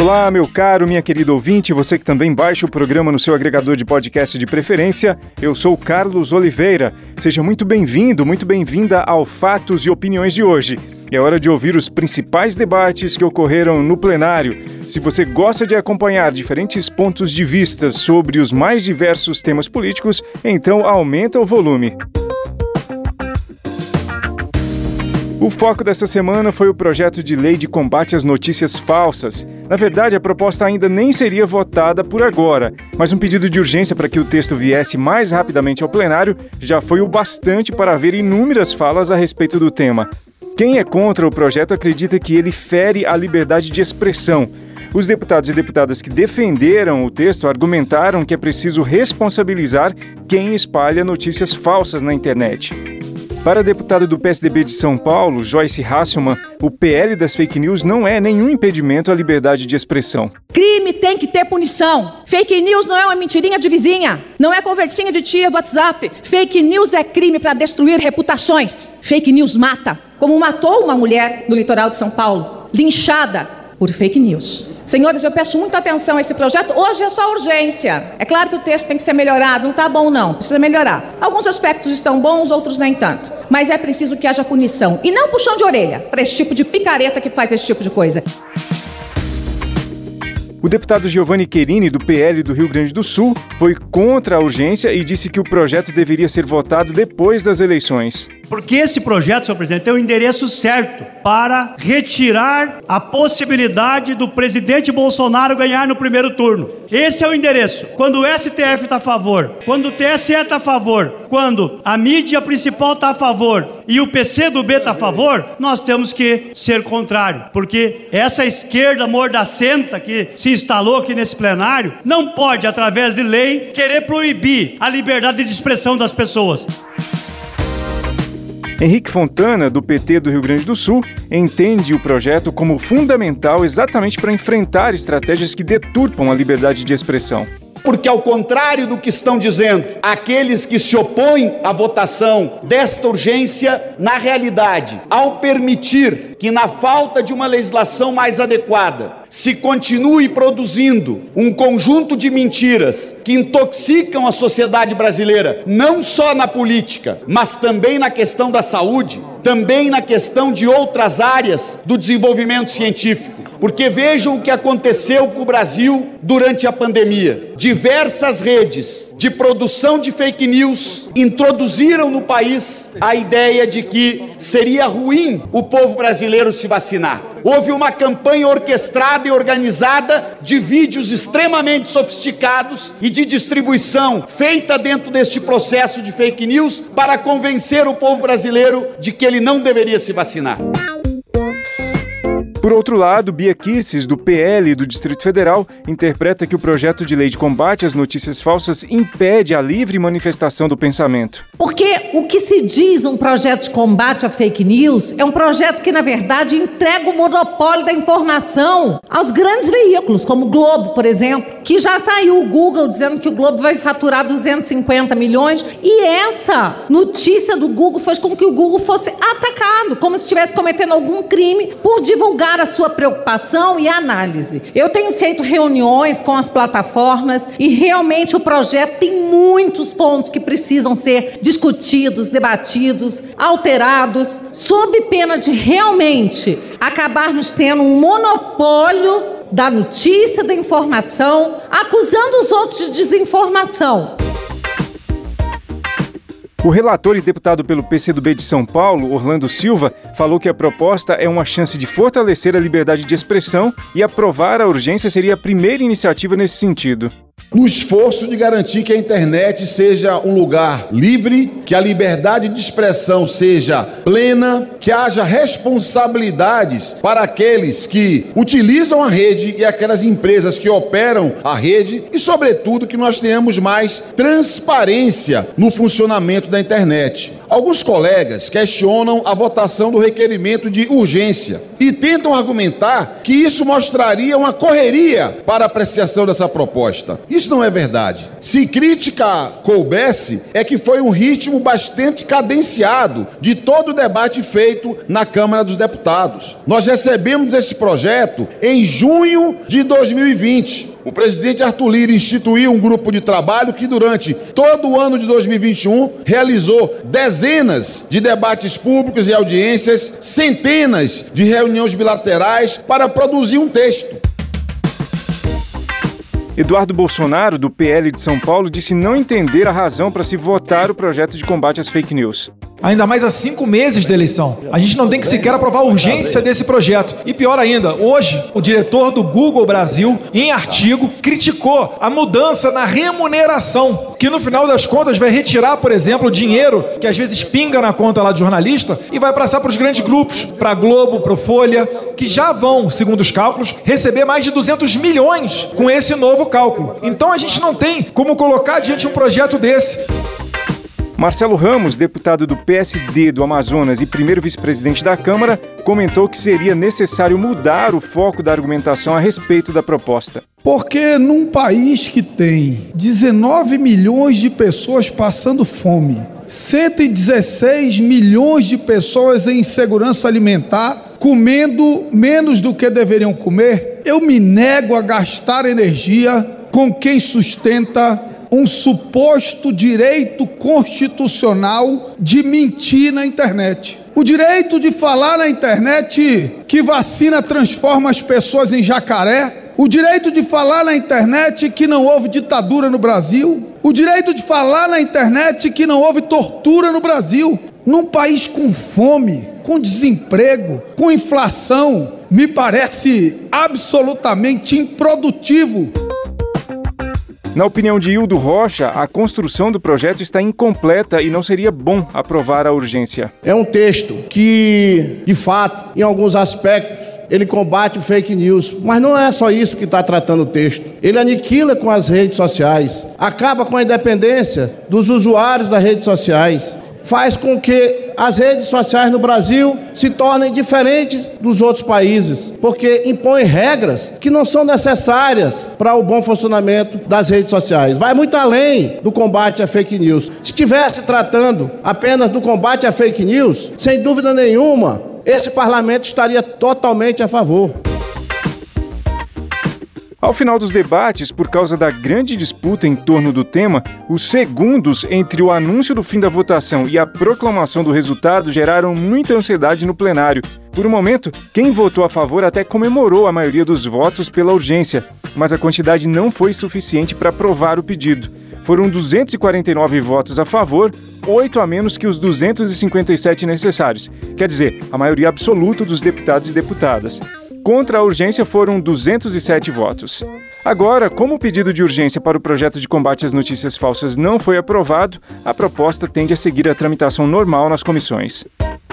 Olá, meu caro, minha querida ouvinte, você que também baixa o programa no seu agregador de podcast de preferência. Eu sou Carlos Oliveira. Seja muito bem-vindo, muito bem-vinda ao Fatos e Opiniões de hoje. É hora de ouvir os principais debates que ocorreram no plenário. Se você gosta de acompanhar diferentes pontos de vista sobre os mais diversos temas políticos, então aumenta o volume. O foco dessa semana foi o projeto de lei de combate às notícias falsas. Na verdade, a proposta ainda nem seria votada por agora, mas um pedido de urgência para que o texto viesse mais rapidamente ao plenário já foi o bastante para haver inúmeras falas a respeito do tema. Quem é contra o projeto acredita que ele fere a liberdade de expressão. Os deputados e deputadas que defenderam o texto argumentaram que é preciso responsabilizar quem espalha notícias falsas na internet. Para a deputada do PSDB de São Paulo, Joyce Hasselmann, o PL das fake news não é nenhum impedimento à liberdade de expressão. Crime tem que ter punição. Fake news não é uma mentirinha de vizinha, não é conversinha de tia do WhatsApp. Fake news é crime para destruir reputações. Fake news mata, como matou uma mulher no litoral de São Paulo, linchada por fake news. Senhores, eu peço muita atenção a esse projeto. Hoje é só urgência. É claro que o texto tem que ser melhorado, não está bom não, precisa melhorar. Alguns aspectos estão bons, outros nem tanto. Mas é preciso que haja punição e não puxão de orelha para esse tipo de picareta que faz esse tipo de coisa. O deputado Giovanni Querini, do PL do Rio Grande do Sul, foi contra a urgência e disse que o projeto deveria ser votado depois das eleições. Porque esse projeto, senhor presidente, tem o endereço certo para retirar a possibilidade do presidente Bolsonaro ganhar no primeiro turno. Esse é o endereço. Quando o STF está a favor, quando o TSE está a favor, quando a mídia principal está a favor e o PC do B está a favor, nós temos que ser contrário. Porque essa esquerda mordacenta que se instalou aqui nesse plenário não pode, através de lei, querer proibir a liberdade de expressão das pessoas. Henrique Fontana, do PT do Rio Grande do Sul, entende o projeto como fundamental exatamente para enfrentar estratégias que deturpam a liberdade de expressão. Porque, ao contrário do que estão dizendo aqueles que se opõem à votação desta urgência, na realidade, ao permitir que, na falta de uma legislação mais adequada, se continue produzindo um conjunto de mentiras que intoxicam a sociedade brasileira, não só na política, mas também na questão da saúde, também na questão de outras áreas do desenvolvimento científico. Porque vejam o que aconteceu com o Brasil durante a pandemia. Diversas redes de produção de fake news introduziram no país a ideia de que seria ruim o povo brasileiro se vacinar. Houve uma campanha orquestrada e organizada de vídeos extremamente sofisticados e de distribuição feita dentro deste processo de fake news para convencer o povo brasileiro de que ele não deveria se vacinar. Por outro lado, Bia Kisses, do PL do Distrito Federal, interpreta que o projeto de lei de combate às notícias falsas impede a livre manifestação do pensamento. Porque o que se diz um projeto de combate à fake news é um projeto que, na verdade, entrega o monopólio da informação aos grandes veículos, como o Globo, por exemplo, que já está aí o Google dizendo que o Globo vai faturar 250 milhões. E essa notícia do Google fez com que o Google fosse atacado, como se estivesse cometendo algum crime por divulgar a sua preocupação e análise. Eu tenho feito reuniões com as plataformas e realmente o projeto tem muitos pontos que precisam ser discutidos, debatidos, alterados, sob pena de realmente acabarmos tendo um monopólio da notícia, da informação, acusando os outros de desinformação. O relator e deputado pelo PCdoB de São Paulo, Orlando Silva, falou que a proposta é uma chance de fortalecer a liberdade de expressão e aprovar a urgência seria a primeira iniciativa nesse sentido no esforço de garantir que a internet seja um lugar livre, que a liberdade de expressão seja plena, que haja responsabilidades para aqueles que utilizam a rede e aquelas empresas que operam a rede e, sobretudo, que nós tenhamos mais transparência no funcionamento da internet. Alguns colegas questionam a votação do requerimento de urgência e tentam argumentar que isso mostraria uma correria para a apreciação dessa proposta. Isso não é verdade. Se crítica coubesse, é que foi um ritmo bastante cadenciado de todo o debate feito na Câmara dos Deputados. Nós recebemos esse projeto em junho de 2020. O presidente Arthur Lira instituiu um grupo de trabalho que, durante todo o ano de 2021, realizou dezenas de debates públicos e audiências, centenas de reuniões bilaterais para produzir um texto. Eduardo Bolsonaro, do PL de São Paulo, disse não entender a razão para se votar o projeto de combate às fake news ainda mais há cinco meses da eleição. A gente não tem que sequer aprovar a urgência desse projeto. E pior ainda, hoje, o diretor do Google Brasil, em artigo, criticou a mudança na remuneração, que no final das contas vai retirar, por exemplo, o dinheiro que às vezes pinga na conta lá do jornalista e vai passar para os grandes grupos, para a Globo, para Folha, que já vão, segundo os cálculos, receber mais de 200 milhões com esse novo cálculo. Então a gente não tem como colocar diante um projeto desse. Marcelo Ramos, deputado do PSD do Amazonas e primeiro vice-presidente da Câmara, comentou que seria necessário mudar o foco da argumentação a respeito da proposta. Porque num país que tem 19 milhões de pessoas passando fome, 116 milhões de pessoas em insegurança alimentar, comendo menos do que deveriam comer, eu me nego a gastar energia com quem sustenta um suposto direito constitucional de mentir na internet. O direito de falar na internet que vacina transforma as pessoas em jacaré. O direito de falar na internet que não houve ditadura no Brasil. O direito de falar na internet que não houve tortura no Brasil. Num país com fome, com desemprego, com inflação, me parece absolutamente improdutivo na opinião de Hildo Rocha, a construção do projeto está incompleta e não seria bom aprovar a urgência. É um texto que, de fato, em alguns aspectos, ele combate fake news, mas não é só isso que está tratando o texto. Ele aniquila com as redes sociais, acaba com a independência dos usuários das redes sociais, faz com que as redes sociais no Brasil se tornem diferentes dos outros países, porque impõem regras que não são necessárias para o bom funcionamento das redes sociais. Vai muito além do combate à fake news. Se estivesse tratando apenas do combate à fake news, sem dúvida nenhuma, esse parlamento estaria totalmente a favor. Ao final dos debates, por causa da grande disputa em torno do tema, os segundos entre o anúncio do fim da votação e a proclamação do resultado geraram muita ansiedade no plenário. Por um momento, quem votou a favor até comemorou a maioria dos votos pela urgência, mas a quantidade não foi suficiente para aprovar o pedido. Foram 249 votos a favor, 8 a menos que os 257 necessários, quer dizer, a maioria absoluta dos deputados e deputadas. Contra a urgência foram 207 votos. Agora, como o pedido de urgência para o projeto de combate às notícias falsas não foi aprovado, a proposta tende a seguir a tramitação normal nas comissões.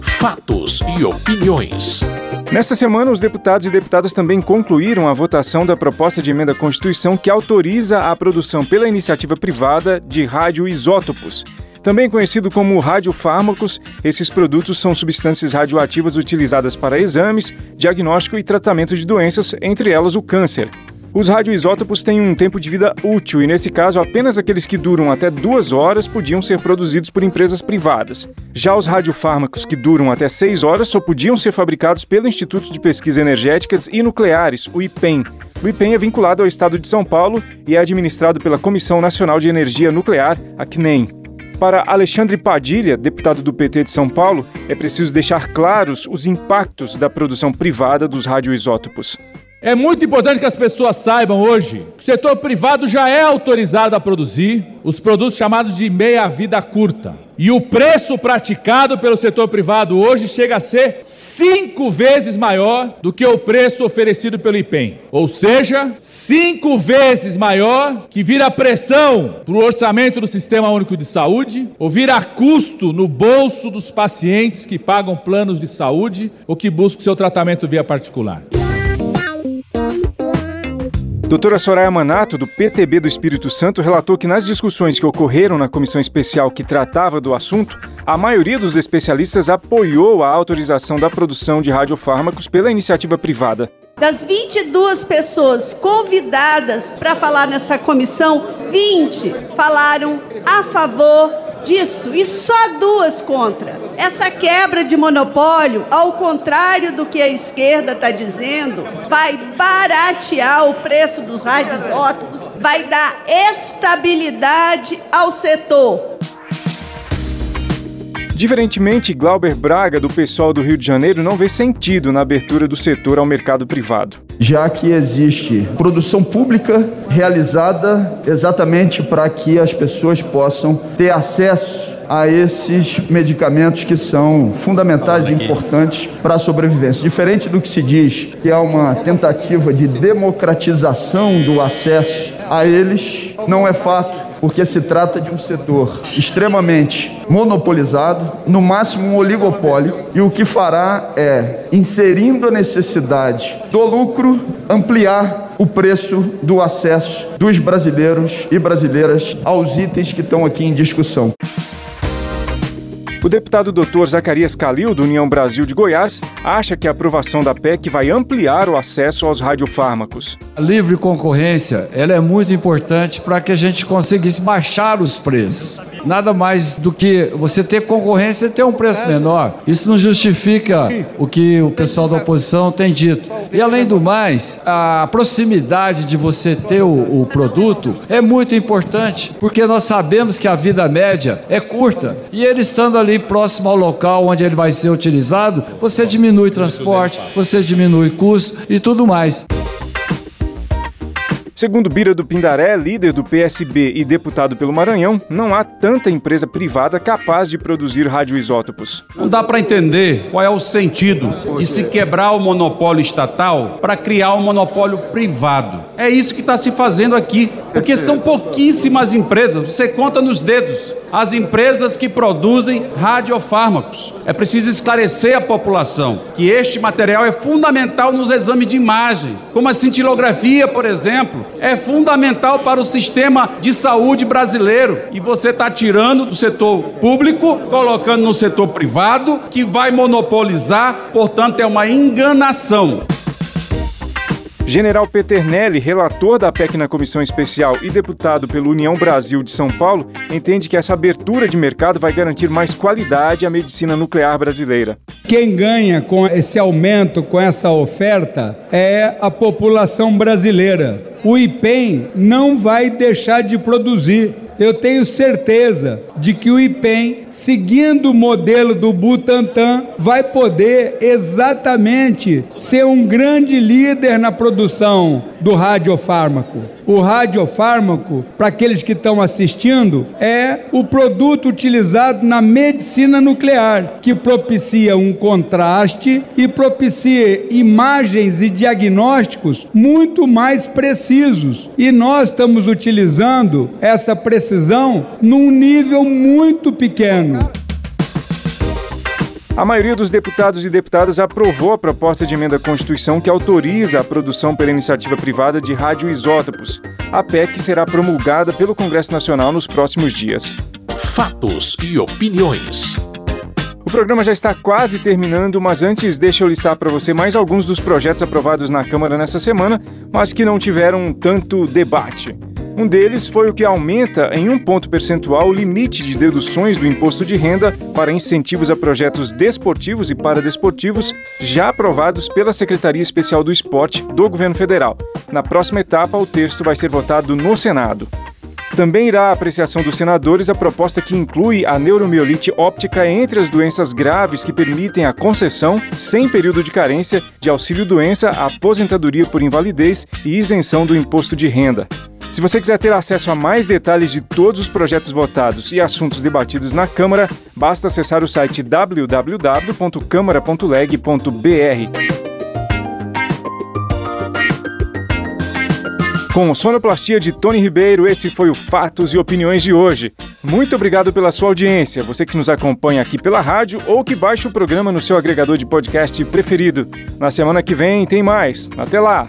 Fatos e opiniões. Nesta semana, os deputados e deputadas também concluíram a votação da proposta de emenda à Constituição que autoriza a produção pela iniciativa privada de radioisótopos também conhecido como radiofármacos, esses produtos são substâncias radioativas utilizadas para exames, diagnóstico e tratamento de doenças, entre elas o câncer. Os radioisótopos têm um tempo de vida útil e, nesse caso, apenas aqueles que duram até duas horas podiam ser produzidos por empresas privadas. Já os radiofármacos que duram até seis horas só podiam ser fabricados pelo Instituto de Pesquisas Energéticas e Nucleares, o IPEN. O IPEN é vinculado ao Estado de São Paulo e é administrado pela Comissão Nacional de Energia Nuclear, a CNEM. Para Alexandre Padilha, deputado do PT de São Paulo, é preciso deixar claros os impactos da produção privada dos radioisótopos. É muito importante que as pessoas saibam hoje que o setor privado já é autorizado a produzir os produtos chamados de meia-vida curta. E o preço praticado pelo setor privado hoje chega a ser cinco vezes maior do que o preço oferecido pelo IPEM. Ou seja, cinco vezes maior que vira pressão para o orçamento do Sistema Único de Saúde, ou vira custo no bolso dos pacientes que pagam planos de saúde ou que buscam seu tratamento via particular. Doutora Soraya Manato, do PTB do Espírito Santo, relatou que nas discussões que ocorreram na comissão especial que tratava do assunto, a maioria dos especialistas apoiou a autorização da produção de radiofármacos pela iniciativa privada. Das 22 pessoas convidadas para falar nessa comissão, 20 falaram a favor disso e só duas contra. Essa quebra de monopólio, ao contrário do que a esquerda está dizendo, vai baratear o preço dos radiosótopos, vai dar estabilidade ao setor. Diferentemente, Glauber Braga, do pessoal do Rio de Janeiro, não vê sentido na abertura do setor ao mercado privado. Já que existe produção pública realizada exatamente para que as pessoas possam ter acesso a esses medicamentos que são fundamentais e importantes para a sobrevivência. Diferente do que se diz que é uma tentativa de democratização do acesso a eles, não é fato porque se trata de um setor extremamente monopolizado, no máximo um oligopólio, e o que fará é, inserindo a necessidade do lucro, ampliar o preço do acesso dos brasileiros e brasileiras aos itens que estão aqui em discussão. O deputado Dr. Zacarias Calil, do União Brasil de Goiás, acha que a aprovação da PEC vai ampliar o acesso aos radiofármacos. A livre concorrência ela é muito importante para que a gente conseguisse baixar os preços. Nada mais do que você ter concorrência e ter um preço menor. Isso não justifica o que o pessoal da oposição tem dito. E além do mais, a proximidade de você ter o, o produto é muito importante, porque nós sabemos que a vida média é curta. E ele estando ali próximo ao local onde ele vai ser utilizado, você diminui transporte, você diminui custo e tudo mais. Segundo Bira do Pindaré, líder do PSB e deputado pelo Maranhão, não há tanta empresa privada capaz de produzir radioisótopos. Não dá para entender qual é o sentido de se quebrar o monopólio estatal para criar um monopólio privado. É isso que está se fazendo aqui, porque são pouquíssimas empresas, você conta nos dedos as empresas que produzem radiofármacos. É preciso esclarecer à população que este material é fundamental nos exames de imagens, como a cintilografia, por exemplo, é fundamental para o sistema de saúde brasileiro. E você está tirando do setor público, colocando no setor privado, que vai monopolizar, portanto, é uma enganação. General Peternelli, relator da PEC na comissão especial e deputado pelo União Brasil de São Paulo, entende que essa abertura de mercado vai garantir mais qualidade à medicina nuclear brasileira. Quem ganha com esse aumento, com essa oferta, é a população brasileira. O IPEM não vai deixar de produzir eu tenho certeza de que o IPEM, seguindo o modelo do Butantan, vai poder exatamente ser um grande líder na produção do radiofármaco. O radiofármaco, para aqueles que estão assistindo, é o produto utilizado na medicina nuclear, que propicia um contraste e propicia imagens e diagnósticos muito mais precisos. E nós estamos utilizando essa precisão num nível muito pequeno. A maioria dos deputados e deputadas aprovou a proposta de emenda à Constituição que autoriza a produção pela iniciativa privada de radioisótopos. A PEC será promulgada pelo Congresso Nacional nos próximos dias. Fatos e opiniões. O programa já está quase terminando, mas antes deixa eu listar para você mais alguns dos projetos aprovados na Câmara nessa semana, mas que não tiveram tanto debate. Um deles foi o que aumenta em um ponto percentual o limite de deduções do imposto de renda para incentivos a projetos desportivos e paradesportivos já aprovados pela Secretaria Especial do Esporte do Governo Federal. Na próxima etapa, o texto vai ser votado no Senado. Também irá à apreciação dos senadores a proposta que inclui a neuromiolite óptica entre as doenças graves que permitem a concessão, sem período de carência, de auxílio-doença, aposentadoria por invalidez e isenção do imposto de renda. Se você quiser ter acesso a mais detalhes de todos os projetos votados e assuntos debatidos na Câmara, basta acessar o site www.câmara.leg.br. Com sonoplastia de Tony Ribeiro, esse foi o Fatos e Opiniões de hoje. Muito obrigado pela sua audiência, você que nos acompanha aqui pela rádio ou que baixa o programa no seu agregador de podcast preferido. Na semana que vem tem mais. Até lá!